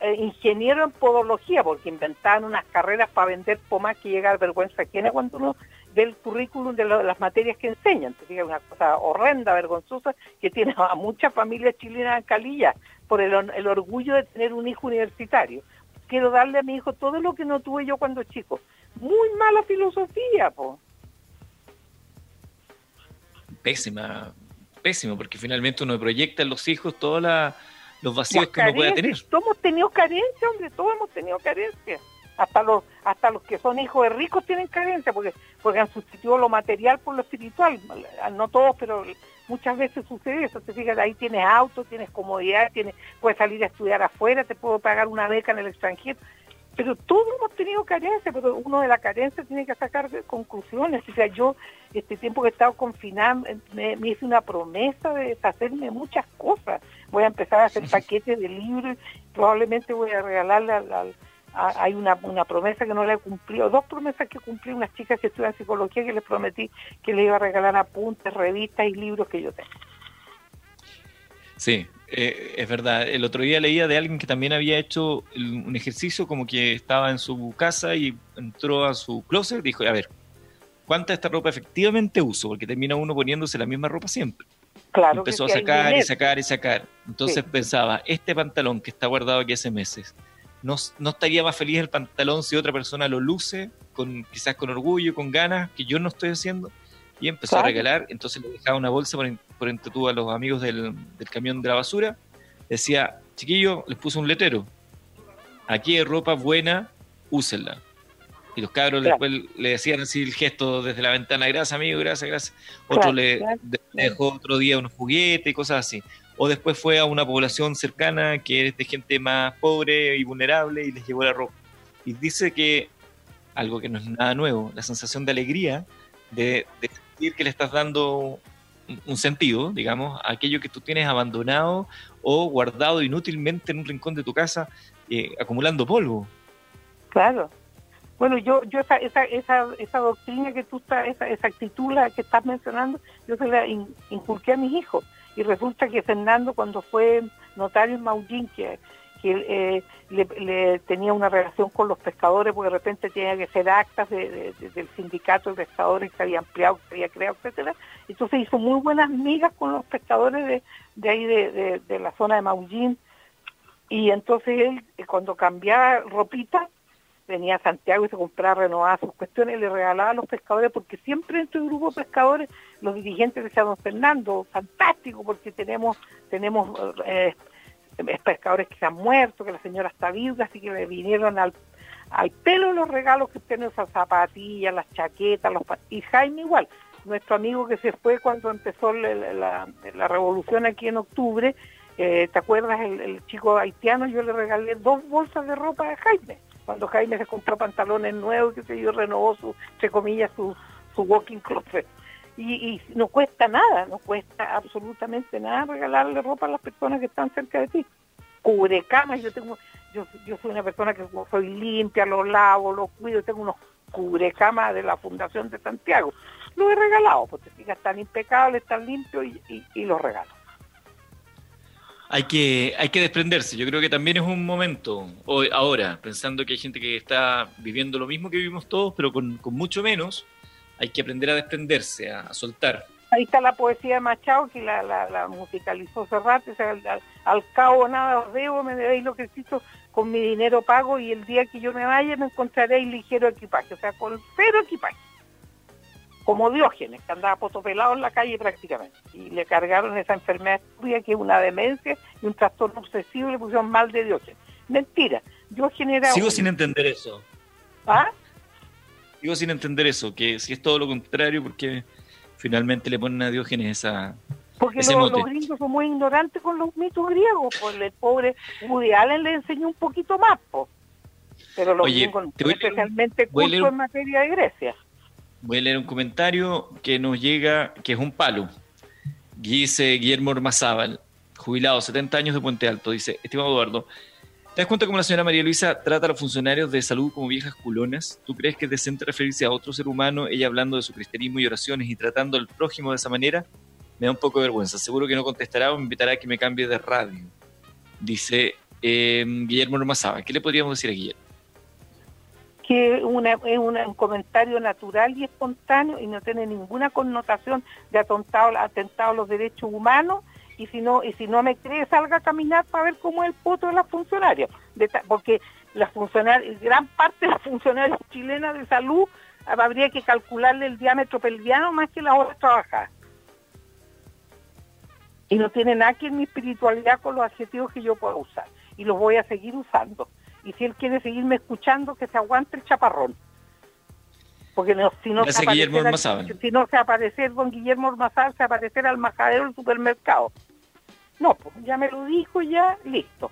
eh, ingeniero en podología, porque inventaban unas carreras para vender pomás que llega a vergüenza es cuando uno ve el currículum de, las materias que enseñan. Es una cosa horrenda, vergonzosa, que tiene a muchas familias chilenas en Calilla por el, orgullo de tener un hijo universitario. Quiero darle a mi hijo todo lo que no tuve yo cuando chico. Muy mala filosofía, po. Pésima, pésimo, porque finalmente uno proyecta en los hijos toda la los vacíos que uno puede tener. Todos hemos tenido carencia, hombre, todos hemos tenido carencia. Hasta los, hasta los que son hijos de ricos tienen carencia porque, porque han sustituido lo material por lo espiritual. No todos, pero muchas veces sucede eso. Te fijas, ahí tienes auto, tienes comodidad, tienes, puedes salir a estudiar afuera, te puedo pagar una beca en el extranjero. Pero todos hemos tenido carencia, pero uno de la carencia tiene que sacar conclusiones. O sea, yo, este tiempo que he estado confinado, me, me hice una promesa de hacerme muchas cosas voy a empezar a hacer paquetes de libros, probablemente voy a regalarle al, hay una, una promesa que no le he cumplido, dos promesas que cumplí unas chicas que estudian psicología que les prometí que les iba a regalar apuntes, revistas y libros que yo tengo. Sí, Eh, es verdad, el otro día leía de alguien que también había hecho un ejercicio como que estaba en su casa y entró a su closet y dijo, a ver, ¿cuánta de esta ropa efectivamente uso? Porque termina uno poniéndose la misma ropa siempre. Claro Empezó a sacar y sacar y sacar. Entonces pensaba, este pantalón que está guardado aquí hace meses, ¿no, ¿no estaría más feliz el pantalón si otra persona lo luce, con quizás con orgullo, con ganas, que yo no estoy haciendo? Y empezó a regalar, entonces le dejaba una bolsa por, por entre tú a los amigos del, camión de la basura. Decía, chiquillo, les puso un letrero. Aquí hay ropa buena, úsenla. Y los cabros después le decían así el gesto desde la ventana, gracias amigo, gracias, gracias. Otro le, dejó otro día unos juguetes y cosas así. O después fue a una población cercana que es de gente más pobre y vulnerable y les llevó la ropa. Y dice que, algo que no es nada nuevo, la sensación de alegría de, de que le estás dando un sentido, digamos, a aquello que tú tienes abandonado o guardado inútilmente en un rincón de tu casa, eh, acumulando polvo. Claro. Bueno, yo, yo esa, esa, esa, esa doctrina que tú estás, esa, esa actitud la que estás mencionando, yo se la inculqué a mis hijos. Y resulta que Fernando, cuando fue notario en Maullín, que que eh, le, tenía una relación con los pescadores porque de repente tenía que hacer actas del sindicato de pescadores que había ampliado, que había creado, etcétera. Entonces hizo muy buenas migas con los pescadores de, ahí de, la zona de Maullín y entonces él eh, cuando cambiaba ropita venía a Santiago y se compraba renovadas sus cuestiones le regalaba a los pescadores porque siempre en este grupo de pescadores los dirigentes decían don Fernando, fantástico porque tenemos tenemos eh, pescadores que se han muerto, que la señora está viuda, así que le vinieron al, al pelo los regalos que tienen esas zapatillas, las chaquetas, los y Jaime igual, nuestro amigo que se fue cuando empezó la, revolución aquí en octubre, eh, ¿te acuerdas el, chico haitiano? Yo le regalé dos bolsas de ropa a Jaime, cuando Jaime se compró pantalones nuevos, que se yo, renovó su, entre comillas, su, su walking closet y, no cuesta nada, no cuesta absolutamente nada regalarle ropa a las personas que están cerca de ti. Cubre camas, yo tengo, yo, yo soy una persona que soy limpia, los lavo, los cuido, tengo unos cubrecamas de la Fundación de Santiago. Los he regalado, porque están impecables, están limpios y, y, los regalo. Hay que, hay que desprenderse. Yo creo que también es un momento, hoy, ahora, pensando que hay gente que está viviendo lo mismo que vivimos todos, pero con, con mucho menos, hay que aprender a desprenderse, a, soltar. Ahí está la poesía de Machado que la, la, musicalizó Serrat, al, al, cabo nada os debo, me debéis lo que necesito, con mi dinero pago y el día que yo me vaya me encontraré ligero equipaje, o sea, con cero equipaje. Como Diógenes, que andaba potopelado en la calle prácticamente. Y le cargaron esa enfermedad que es una demencia y un trastorno obsesivo y le pusieron mal de Diógenes. Mentira. Diógenes era... Sigo sin entender eso. ¿Ah? Sigo sin entender eso, que si es todo lo contrario, porque finalmente le ponen a Diógenes esa. Porque los, gringos son muy ignorantes con los mitos griegos, pues el pobre Woody Allen le enseñó un poquito más, pues. Pero los gringos no especialmente curso en materia de Grecia. Voy a leer un comentario que nos llega, que es un palo. Dice Guillermo Ormazábal, jubilado, 70 años de Puente Alto, dice, estimado Eduardo, ¿Te das cuenta cómo la señora María Luisa trata a los funcionarios de salud como viejas culonas? ¿Tú crees que es decente referirse a otro ser humano, ella hablando de su cristianismo y oraciones y tratando al prójimo de esa manera? Me da un poco de vergüenza. Seguro que no contestará o me invitará a que me cambie de radio. Dice eh, Guillermo Ormazaba. ¿Qué le podríamos decir a Guillermo? que es un comentario natural y espontáneo y no tiene ninguna connotación de atentado, atentado a los derechos humanos y si no y si no me cree salga a caminar para ver cómo es el poto de las funcionarias porque las funcionarias gran parte de las funcionarias chilenas de salud habría que calcularle el diámetro pelviano más que las horas trabajadas y no tiene nada que ver mi espiritualidad con los adjetivos que yo puedo usar. Y los voy a seguir usando. Y si él quiere seguirme escuchando que se aguante el chaparrón. Porque si no se aparecer, si no se aparecer don Guillermo Ormazal se aparecer al majadero del supermercado no, pues ya me lo dijo, ya, listo.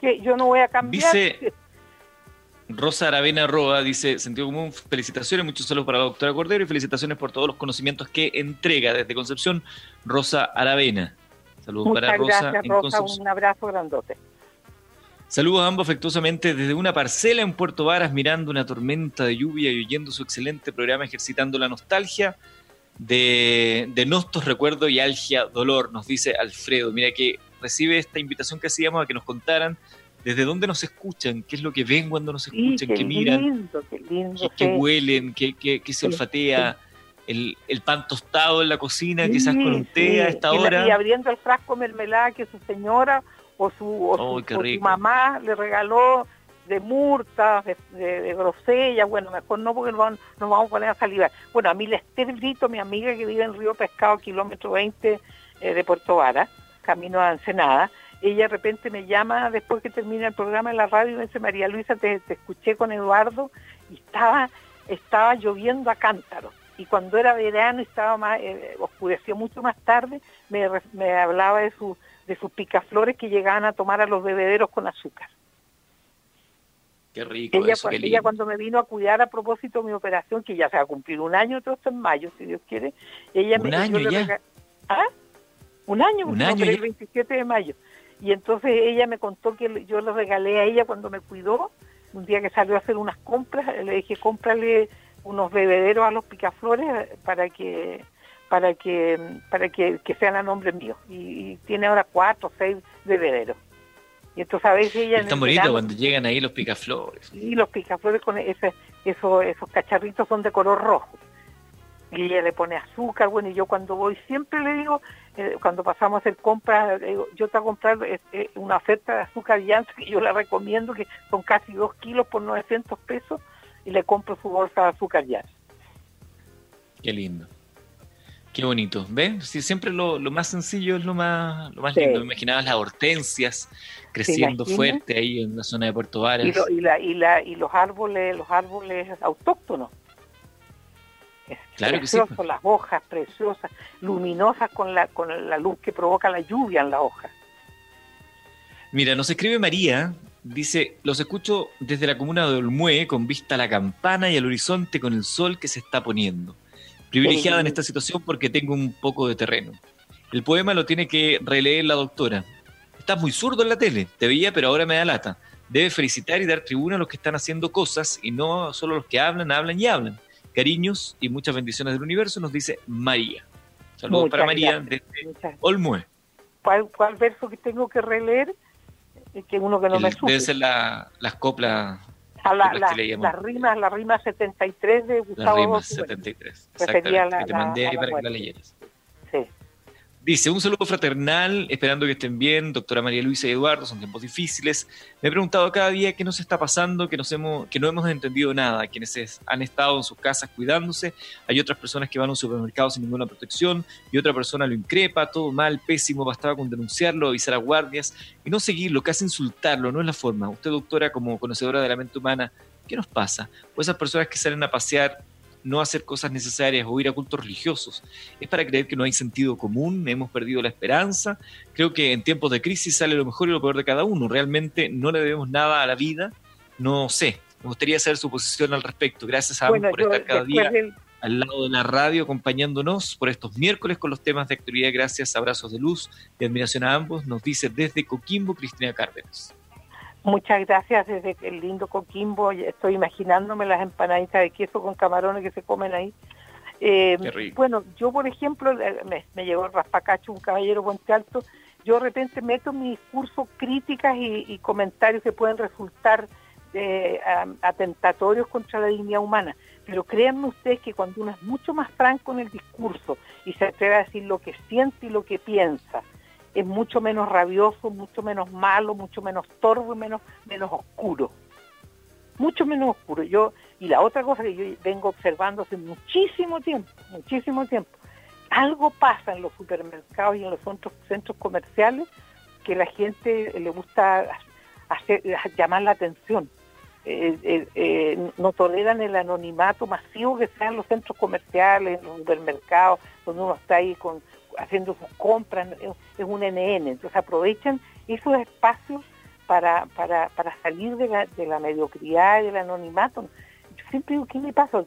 Que yo no voy a cambiar. Dice [LAUGHS] Rosa Aravena Roa, dice, sentido común, felicitaciones, muchos saludos para la doctora Cordero y felicitaciones por todos los conocimientos que entrega desde Concepción, Rosa Aravena. Saludos para Rosa. Rosa, un abrazo grandote. Saludos a ambos afectuosamente desde una parcela en Puerto Varas, mirando una tormenta de lluvia y oyendo su excelente programa ejercitando la nostalgia de, de nostos recuerdo y algia dolor, nos dice Alfredo. Mira que recibe esta invitación que hacíamos a que nos contaran desde dónde nos escuchan, qué es lo que ven cuando nos escuchan, qué, miran, qué, huelen, qué, se olfatea, el, pan tostado en la cocina, quizás con un té a esta hora. Y abriendo el frasco mermelada que su señora o su, o su, mamá le regaló de murtas, de, de, grosella, bueno, mejor no porque nos vamos, a poner a salivar. Bueno, a mí Lester Brito, mi amiga que vive en Río Pescado, kilómetro 20 eh, de Puerto Vara, camino a Ensenada, ella de repente me llama después que termina el programa en la radio y me dice, María Luisa, te, escuché con Eduardo y estaba, estaba lloviendo a cántaros. Y cuando era verano y estaba más, eh, oscureció mucho más tarde, me, me hablaba de, su, de sus picaflores que llegaban a tomar a los bebederos con azúcar. Qué rico. Ella, ella cuando me vino a cuidar a propósito de mi operación, que ya se va a cumplir un año, todo esto en mayo, si Dios quiere, ella ¿Un año ya? ¿Ah? Un año, un año el 27 de mayo. Y entonces ella me contó que yo le regalé a ella cuando me cuidó, un día que salió a hacer unas compras, le dije, cómprale unos bebederos a los picaflores para que para que para que, sean a nombre mío. Y, tiene ahora cuatro o seis bebederos. Y entonces a veces ella... Es tan bonito cuando llegan ahí los picaflores. Y los picaflores con ese, esos, esos cacharritos son de color rojo. Y ella le pone azúcar, bueno, y yo cuando voy siempre le digo, eh, cuando pasamos a hacer compras, yo te voy a comprar eh, una oferta de azúcar llanta [LAUGHS] que yo le recomiendo, que son casi dos kilos por 900 pesos, y le compro su bolsa de azúcar llanta. Qué lindo. Qué bonito. ¿Ves? Sí, siempre lo, más sencillo es lo más, lo más lindo. Me imaginaba las hortensias creciendo fuerte ahí en la zona de Puerto Varas. Y, la, y, la, y los árboles, los árboles autóctonos. claro que sí. Pues. Las hojas preciosas, luminosas con la, con la luz que provoca la lluvia en las hojas. Mira, nos escribe María, dice, los escucho desde la comuna de Olmué con vista a la campana y al horizonte con el sol que se está poniendo privilegiada en esta situación porque tengo un poco de terreno. El poema lo tiene que releer la doctora. Estás muy zurdo en la tele, te veía, pero ahora me da lata. Debe felicitar y dar tribuna a los que están haciendo cosas y no solo los que hablan, hablan y hablan. Cariños y muchas bendiciones del universo, nos dice María. Saludos para María desde Olmue. ¿Cuál, verso que tengo que releer? Que uno que no me Debe ser la, las coplas a la, la, la, rima, la rima 73 de Gustavo La rima 73, exactamente, que te mandé ahí para que la leyeras. Dice, un saludo fraternal, esperando que estén bien, doctora María Luisa y Eduardo, son tiempos difíciles. Me he preguntado cada día qué nos está pasando, que, nos hemos, que no hemos entendido nada. Quienes han estado en sus casas cuidándose, hay otras personas que van a un supermercado sin ninguna protección y otra persona lo increpa, todo mal, pésimo, bastaba con denunciarlo, avisar a guardias y no seguirlo, casi insultarlo, no es la forma. Usted, doctora, como conocedora de la mente humana, ¿qué nos pasa? Pues esas personas que salen a pasear no hacer cosas necesarias o ir a cultos religiosos. Es para creer que no hay sentido común, hemos perdido la esperanza. Creo que en tiempos de crisis sale lo mejor y lo peor de cada uno. Realmente no le debemos nada a la vida. No sé, me gustaría saber su posición al respecto. Gracias a ambos por estar cada día al lado de la radio acompañándonos por estos miércoles con los temas de actualidad. Gracias, abrazos de luz y admiración a ambos. Nos dice desde Coquimbo Cristina Cárdenas. Muchas gracias desde el lindo Coquimbo. Estoy imaginándome las empanaditas de queso con camarones que se comen ahí. Eh, bueno, yo por ejemplo, me, me llegó el raspacacho, un caballero Puente Alto, yo de repente meto en mi discurso críticas y, comentarios que pueden resultar eh, atentatorios contra la dignidad humana. Pero créanme ustedes que cuando uno es mucho más franco en el discurso y se atreve a decir lo que siente y lo que piensa, es mucho menos rabioso, mucho menos malo, mucho menos torvo, menos, menos oscuro. Mucho menos oscuro. Yo, y la otra cosa que yo vengo observando hace muchísimo tiempo, muchísimo tiempo, algo pasa en los supermercados y en los centros, centros comerciales que la gente le gusta hacer, llamar la atención. Eh, eh, eh, no toleran el anonimato masivo que sea en los centros comerciales, en los supermercados, donde uno está ahí con haciendo sus compras, es un NN, entonces aprovechan esos espacios para, para, para salir de la, de la mediocridad y del anonimato. Yo siempre digo, ¿qué me pasa?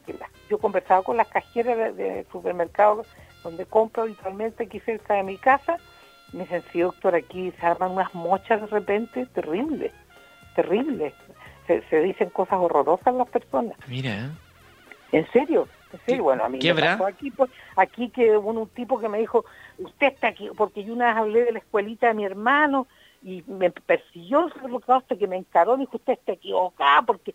Yo conversaba con las cajeras de, supermercados donde compro habitualmente aquí cerca de mi casa, me dicen, sí, doctor, aquí se arman unas mochas de repente terribles, terribles. Se, se dicen cosas horrorosas las personas. Mira. En serio, Sí, bueno, a mí ¿Qué me pasó aquí, pues, aquí que hubo un tipo que me dijo, usted está aquí, porque yo una vez hablé de la escuelita de mi hermano y me persiguió el supermercado hasta que me encaró, me dijo, usted está equivocada, porque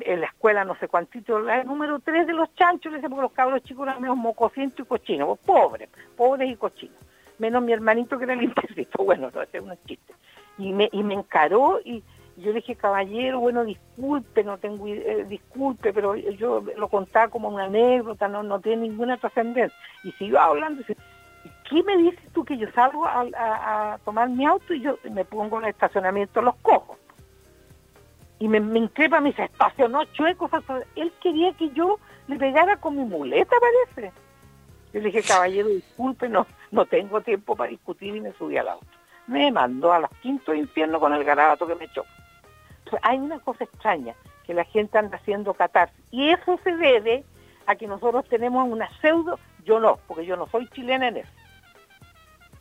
en la escuela no sé cuántito, la número tres de los chanchos, le decía, porque los cabros chicos eran menos mocosientos y cochinos, pues, pobres, pobres y cochinos, menos mi hermanito que era limpiecito, [LAUGHS] bueno, no, ese es un chiste. Y me, y me encaró y yo le dije, caballero, bueno, disculpe, no tengo, eh, disculpe, pero yo lo contaba como una anécdota, no, no tiene ninguna trascendencia. Y siguió hablando, y dice, "¿Y ¿qué me dices tú que yo salgo a, tomar mi auto y yo me pongo en el estacionamiento los cojos? Y me, me increpa, me dice, estacionó chueco. falta-". Él quería que yo le pegara con mi muleta, parece. Yo le dije, caballero, disculpe, no, no tengo tiempo para discutir y me subí al auto. Me mandó a los quintos infiernos con el garabato que me echó. Hay una cosa extraña, que la gente anda haciendo catarsis. Y eso se debe a que nosotros tenemos una pseudo, yo no, porque yo no soy chilena en eso,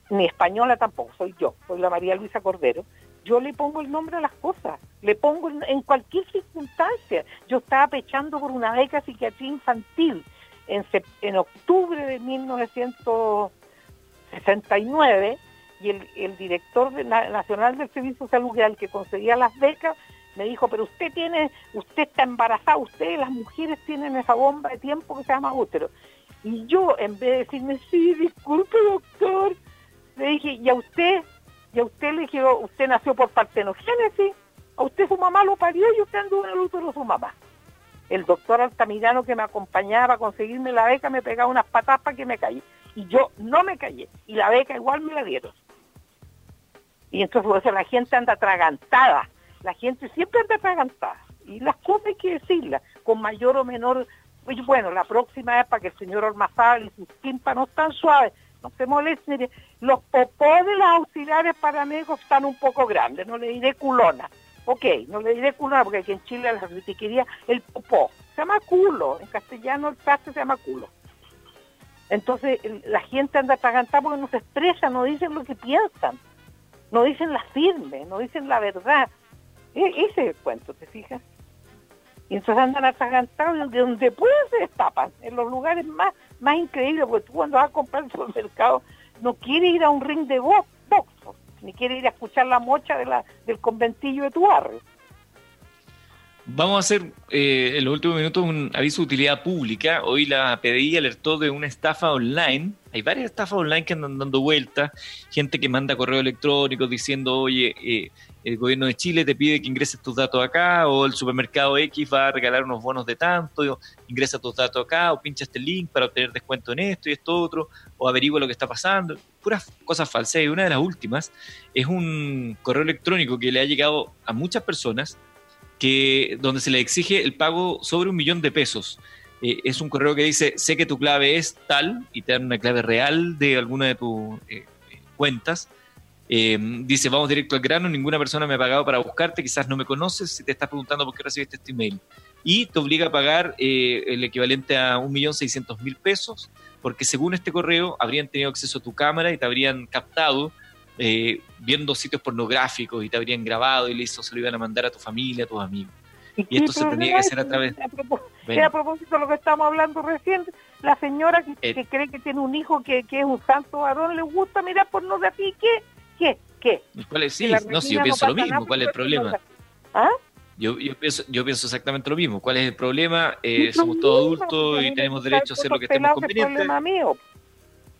ni española tampoco, soy yo, soy la María Luisa Cordero. Yo le pongo el nombre a las cosas, le pongo en, cualquier circunstancia. Yo estaba pechando por una beca psiquiatría infantil en, en octubre de 1969 y el, director de- na- nacional del Servicio de Salud, el que concedía las becas, me dijo, pero usted tiene, usted está embarazada, usted, las mujeres tienen esa bomba de tiempo que se llama útero. Y yo, en vez de decirme, sí, disculpe doctor, le dije, ¿y a usted? Y a usted le dije, "Oh, usted nació por partenogénesis, a usted su mamá lo parió y usted anduvo en el útero de su mamá. El doctor Altamirano que me acompañaba a conseguirme la beca me pegaba unas patas para que me caí. Y yo no me callé. Y la beca igual me la dieron. Y entonces la gente anda atragantada. La gente siempre anda atragantada. Y las cosas hay que decirlas, con mayor o menor... Pues bueno, la próxima vez para que el señor Ormazábal y sus tímpanos tan suaves no se molesten. Los popó de los auxiliares paramédicos están un poco grandes, no le diré culona. Ok, no le diré culona porque aquí en Chile la critiquería el popó. Se llama culo, en castellano el traste se llama culo. Entonces la gente anda atragantada porque no se expresa, no dicen lo que piensan, no dicen la firme, no dicen la verdad. E- ese es el cuento, ¿te fijas? Y entonces andan atragantados donde, donde pueden se destapan, en los lugares más, más increíbles, porque tú cuando vas a comprar al supermercado no quieres ir a un ring de box, box, ni quieres ir a escuchar la mocha de la, del conventillo de tu barrio. Vamos a hacer eh, en los últimos minutos un aviso de utilidad pública. Hoy la PDI alertó de una estafa online. Hay varias estafas online que andan dando vueltas. Gente que manda correo electrónico diciendo, oye, eh, el gobierno de Chile te pide que ingreses tus datos acá, o el supermercado X va a regalar unos bonos de tanto, ingresa tus datos acá, o pincha este link para obtener descuento en esto y esto otro, o averigua lo que está pasando. Puras cosas falsas. Y una de las últimas es un correo electrónico que le ha llegado a muchas personas que donde se le exige el pago sobre un millón de pesos. Eh, es un correo que dice, sé que tu clave es tal, y te dan una clave real de alguna de tus eh, cuentas. Eh, dice, vamos directo al grano, ninguna persona me ha pagado para buscarte, quizás no me conoces, si te estás preguntando por qué recibiste este email. Y te obliga a pagar eh, el equivalente a 1.600.000 pesos, porque según este correo habrían tenido acceso a tu cámara y te habrían captado eh, viendo sitios pornográficos y te habrían grabado y listo, se lo iban a mandar a tu familia, a tus amigos. Y esto se tenía que hacer a través- A Bueno. propósito de lo que estamos hablando recién, la señora que, Eh. que cree que tiene un hijo que, que es un santo varón, le gusta mirar pornografía, ¿y ¿qué? ¿Qué? ¿Qué? ¿Y ¿Cuál es? Sí, no, sí, yo retina pienso lo mismo. ¿Cuál es el problema? ¿Ah? Yo, yo, pienso, yo pienso exactamente lo mismo. ¿Cuál es el problema? Eh, somos todos adultos y tenemos derecho a hacer lo que estemos mío.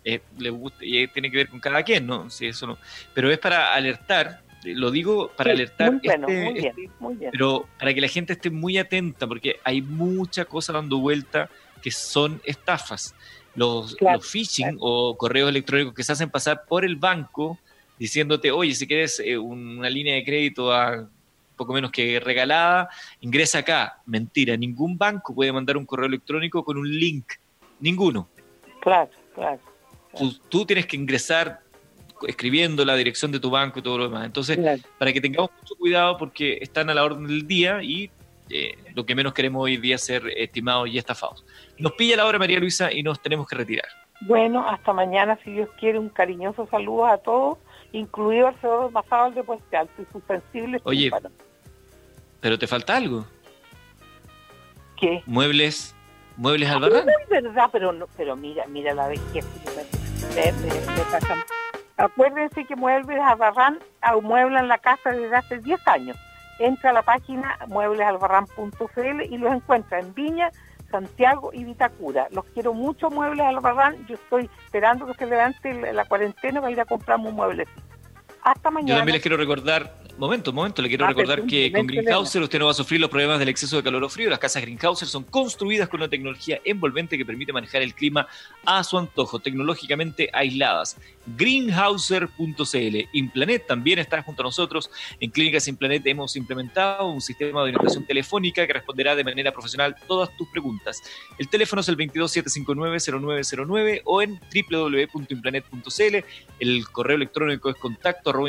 Eh, le gusta, y tiene que ver con cada quien, ¿no? Sí, eso no. Pero es para alertar, eh, lo digo para Sí, alertar, Muy bueno, este- muy bien, este- muy bien. pero para que la gente esté muy atenta, porque hay mucha cosa dando vuelta que son estafas. Los, Claro, los phishing o correos electrónicos que se hacen pasar por el banco diciéndote, oye, si quieres eh, una línea de crédito a poco menos que regalada, ingresa acá. Mentira, ningún banco puede mandar un correo electrónico con un link. Ninguno. Claro, claro. Tú, tú tienes que ingresar escribiendo la dirección de tu banco y todo lo demás. Entonces, claro. para que tengamos mucho cuidado porque están a la orden del día y eh, lo que menos queremos hoy día es ser estimados y estafados. Nos pilla la hora, María Luisa, y nos tenemos que retirar. Bueno, hasta mañana, si Dios quiere, un cariñoso saludo a todos, incluido al señor Mazábal de Puente Alto y sus sensibles Oye. tímpanos. Pero te falta algo. ¿Qué? Muebles ¿Muebles Albarrán? Es verdad, pero, no, pero mira, mira la vejez. Me, me, me pasan. Acuérdense que Muebles Albarrán amueblan la casa desde hace 10 años. Entra a la página mueblesalbarrán.cl y los encuentra en Viña, Santiago y Vitacura. Los quiero mucho, Muebles Albarrán. Yo estoy esperando que se levante la cuarentena para ir a comprarme un mueblecito. Hasta mañana. Yo también les quiero recordar Momento, momento, le quiero Ah, recordar que con Greenhouser usted no va a sufrir los problemas del exceso de calor o frío. Las casas Greenhouser son construidas con una tecnología envolvente que permite manejar el clima a su antojo, tecnológicamente aisladas. Greenhouser.cl. Implanet también está junto a nosotros. En Clínicas Implanet hemos implementado un sistema de orientación telefónica que responderá de manera profesional todas tus preguntas. El teléfono es el 227590909 o en www.implanet.cl. El correo electrónico es contacto arroba.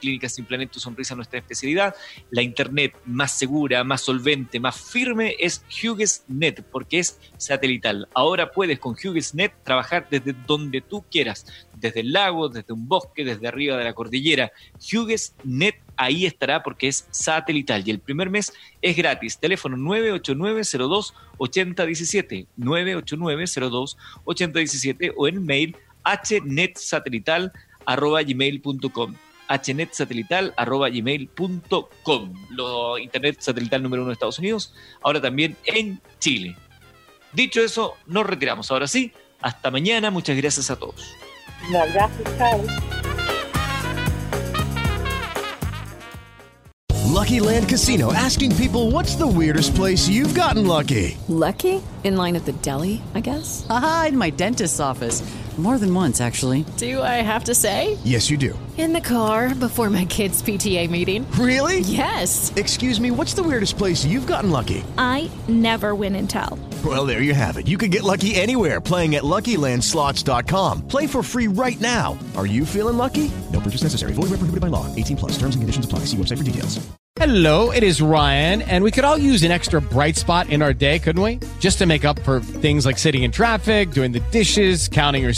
Clínicas Implanet, tu sonrisa, nuestra especialidad. La internet más segura, más solvente, más firme es HughesNet porque es satelital. Ahora puedes con HughesNet trabajar desde donde tú quieras, desde el lago, desde un bosque, desde arriba de la cordillera. HughesNet ahí estará porque es satelital y el primer mes es gratis. Teléfono 989-02-8017, 989-02-8017 o en mail hnetsatelital.gmail.com hnetsatelital.gmail.com Lo internet satelital número uno de Estados Unidos, ahora también en Chile. Dicho eso, nos retiramos. Ahora sí, hasta mañana. Muchas gracias a todos. Un abrazo, chao. Lucky Land Casino asking people what's the weirdest place you've gotten lucky? Lucky? In line at the deli, I guess? Aha, in my dentist's office. More than once, actually. Do I have to say? Yes, you do. In the car before my kids' PTA meeting. Really? Yes. Excuse me, what's the weirdest place you've gotten lucky? I never win and tell. Well, there you have it. You can get lucky anywhere playing at LuckyLandSlots.com. Play for free right now. Are you feeling lucky? No purchase necessary. Void where prohibited by law. 18 plus. Terms and conditions apply. See website for details. Hello, it is Ryan, and we could all use an extra bright spot in our day, couldn't we? Just to make up for things like sitting in traffic, doing the dishes, counting your